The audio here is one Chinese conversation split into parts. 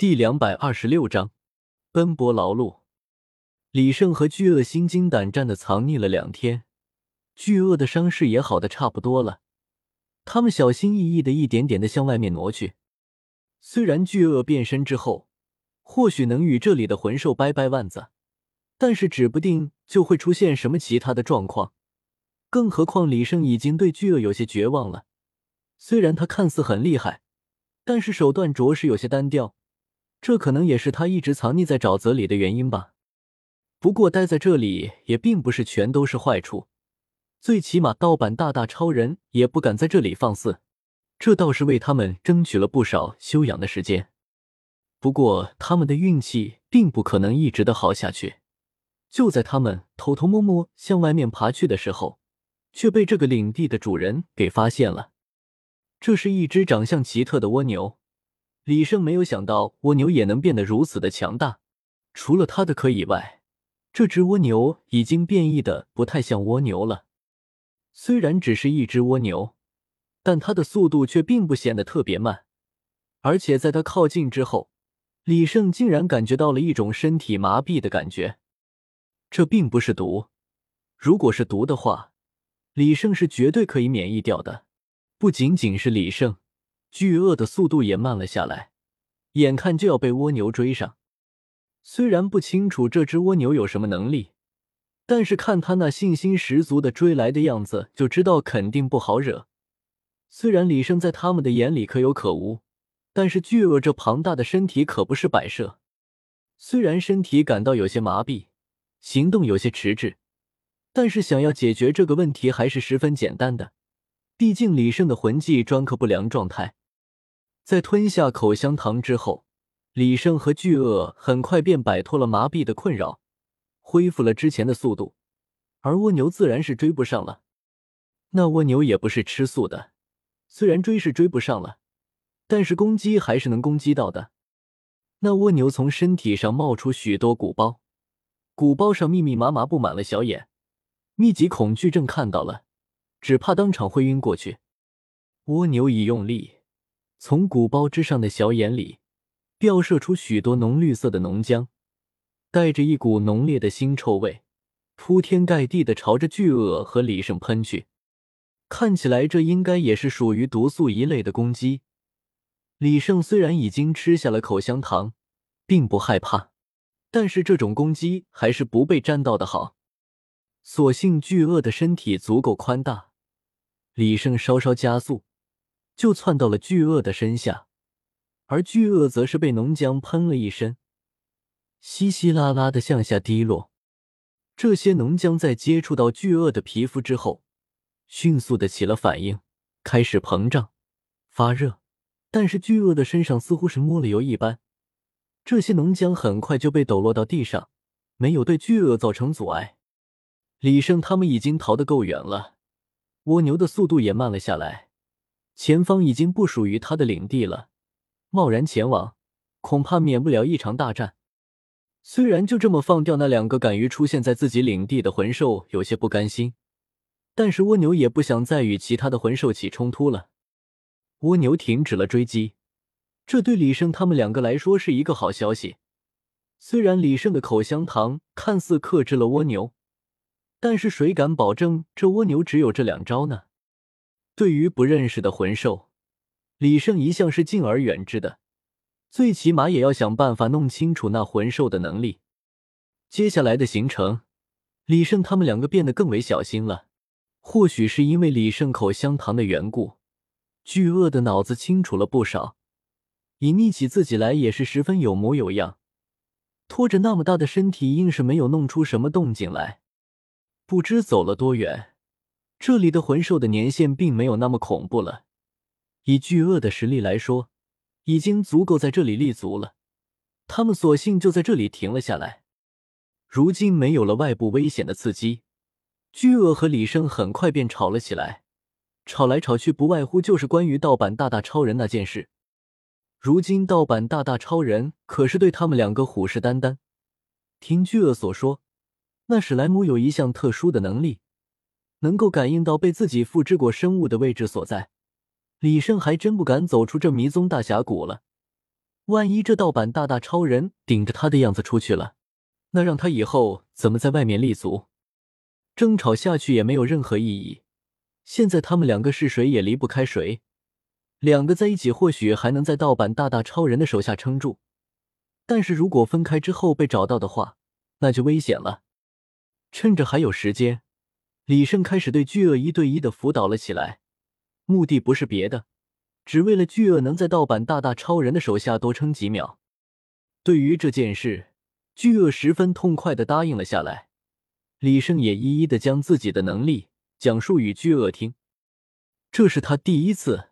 第两百二十六章，奔波劳碌。李胜和巨鳄心惊胆战的藏匿了两天，巨鳄的伤势也好的差不多了。他们小心翼翼的一点点的向外面挪去。虽然巨鳄变身之后，或许能与这里的魂兽掰掰腕子，但是指不定就会出现什么其他的状况。更何况李胜已经对巨鳄有些绝望了。虽然他看似很厉害，但是手段着实有些单调。这可能也是他一直藏匿在沼泽里的原因吧。不过待在这里也并不是全都是坏处，最起码盗版大大超人也不敢在这里放肆，这倒是为他们争取了不少休养的时间。不过他们的运气并不可能一直的好下去。就在他们偷偷摸摸向外面爬去的时候，却被这个领地的主人给发现了。这是一只长相奇特的蜗牛。李胜没有想到蜗牛也能变得如此的强大，除了它的壳以外，这只蜗牛已经变异的不太像蜗牛了。虽然只是一只蜗牛，但它的速度却并不显得特别慢，而且在它靠近之后，李胜竟然感觉到了一种身体麻痹的感觉。这并不是毒，如果是毒的话，李胜是绝对可以免疫掉的。不仅仅是李胜。巨鳄的速度也慢了下来，眼看就要被蜗牛追上。虽然不清楚这只蜗牛有什么能力，但是看他那信心十足的追来的样子，就知道肯定不好惹。虽然李胜在他们的眼里可有可无，但是巨鳄这庞大的身体可不是摆设。虽然身体感到有些麻痹，行动有些迟滞，但是想要解决这个问题还是十分简单的。毕竟李胜的魂技专克不良状态。在吞下口香糖之后，李胜和巨鳄很快便摆脱了麻痹的困扰，恢复了之前的速度。而蜗牛自然是追不上了。那蜗牛也不是吃素的，虽然追是追不上了，但是攻击还是能攻击到的。那蜗牛从身体上冒出许多鼓包，鼓包上密密麻麻布满了小眼，密集恐惧症看到了，只怕当场会晕过去。蜗牛已用力。从鼓包之上的小眼里，飙射出许多浓绿色的浓浆，带着一股浓烈的腥臭味，铺天盖地的朝着巨鳄和李胜喷去。看起来这应该也是属于毒素一类的攻击。李胜虽然已经吃下了口香糖，并不害怕，但是这种攻击还是不被沾到的好。所幸巨鳄的身体足够宽大，李胜稍稍加速。就窜到了巨鳄的身下，而巨鳄则是被浓浆喷了一身，稀稀拉拉的向下滴落。这些浓浆在接触到巨鳄的皮肤之后，迅速的起了反应，开始膨胀、发热。但是巨鳄的身上似乎是摸了油一般，这些浓浆很快就被抖落到地上，没有对巨鳄造成阻碍。李胜他们已经逃得够远了，蜗牛的速度也慢了下来。前方已经不属于他的领地了，贸然前往，恐怕免不了一场大战。虽然就这么放掉那两个敢于出现在自己领地的魂兽，有些不甘心，但是蜗牛也不想再与其他的魂兽起冲突了。蜗牛停止了追击，这对李胜他们两个来说是一个好消息。虽然李胜的口香糖看似克制了蜗牛，但是谁敢保证这蜗牛只有这两招呢？对于不认识的魂兽，李胜一向是敬而远之的，最起码也要想办法弄清楚那魂兽的能力。接下来的行程，李胜他们两个变得更为小心了。或许是因为李胜口香糖的缘故，巨鳄的脑子清楚了不少，隐匿起自己来也是十分有模有样，拖着那么大的身体，硬是没有弄出什么动静来。不知走了多远。这里的魂兽的年限并没有那么恐怖了，以巨鳄的实力来说，已经足够在这里立足了。他们索性就在这里停了下来。如今没有了外部危险的刺激，巨鳄和李生很快便吵了起来。吵来吵去，不外乎就是关于盗版大大超人那件事。如今盗版大大超人可是对他们两个虎视眈眈。听巨鳄所说，那史莱姆有一项特殊的能力。能够感应到被自己复制过生物的位置所在，李胜还真不敢走出这迷踪大峡谷了。万一这盗版大大超人顶着他的样子出去了，那让他以后怎么在外面立足？争吵下去也没有任何意义。现在他们两个是谁也离不开谁，两个在一起或许还能在盗版大大超人的手下撑住，但是如果分开之后被找到的话，那就危险了。趁着还有时间，李胜开始对巨鳄一对一的辅导了起来，目的不是别的，只为了巨鳄能在盗版大大超人的手下多撑几秒。对于这件事，巨鳄十分痛快的答应了下来。李胜也一一的将自己的能力讲述与巨鳄听，这是他第一次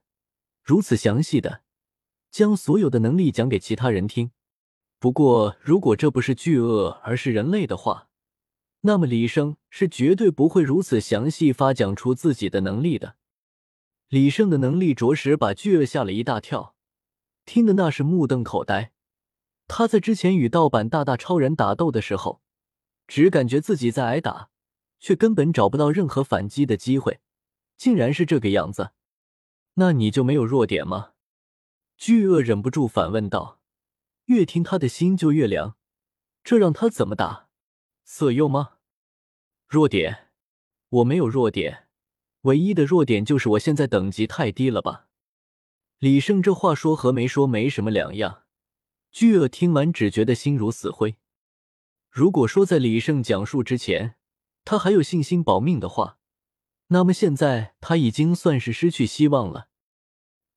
如此详细的将所有的能力讲给其他人听。不过，如果这不是巨鳄，而是人类的话，那么李胜是绝对不会如此详细发讲出自己的能力的。李胜的能力着实把巨鳄吓了一大跳，听的那是目瞪口呆。他在之前与盗版大大超人打斗的时候。只感觉自己在挨打，却根本找不到任何反击的机会，竟然是这个样子。那你就没有弱点吗？巨鳄忍不住反问道。越听他的心就越凉，这让他怎么打？色诱吗？弱点？我没有弱点，唯一的弱点就是我现在等级太低了吧？李胜这话说和没说没什么两样。巨鳄听完只觉得心如死灰。如果说在李胜讲述之前，他还有信心保命的话，那么现在他已经算是失去希望了。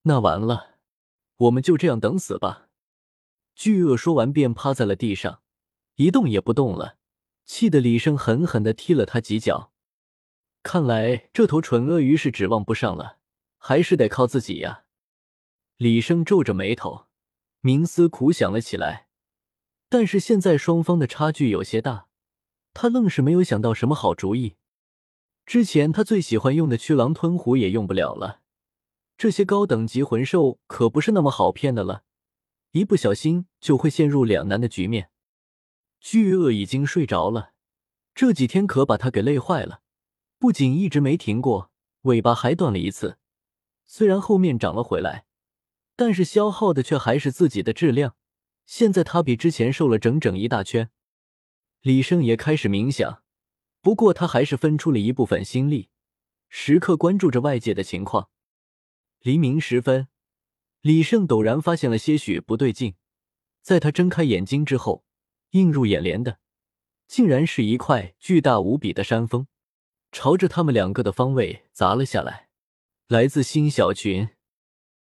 那完了，我们就这样等死吧！巨鳄说完便趴在了地上，一动也不动了，气得李胜狠狠的踢了他几脚。看来这头蠢鳄鱼是指望不上了，还是得靠自己呀！李胜皱着眉头，冥思苦想了起来。但是现在双方的差距有些大，他愣是没有想到什么好主意。之前他最喜欢用的驱狼吞虎也用不了了，这些高等级魂兽可不是那么好骗的了，一不小心就会陷入两难的局面。巨鳄已经睡着了，这几天可把他给累坏了，不仅一直没停过，尾巴还断了一次。虽然后面长了回来，但是消耗的却还是自己的质量。现在他比之前瘦了整整一大圈，李胜也开始冥想，不过他还是分出了一部分心力，时刻关注着外界的情况。黎明时分，李胜陡然发现了些许不对劲，在他睁开眼睛之后，映入眼帘的竟然是一块巨大无比的山峰，朝着他们两个的方位砸了下来。来自新小群。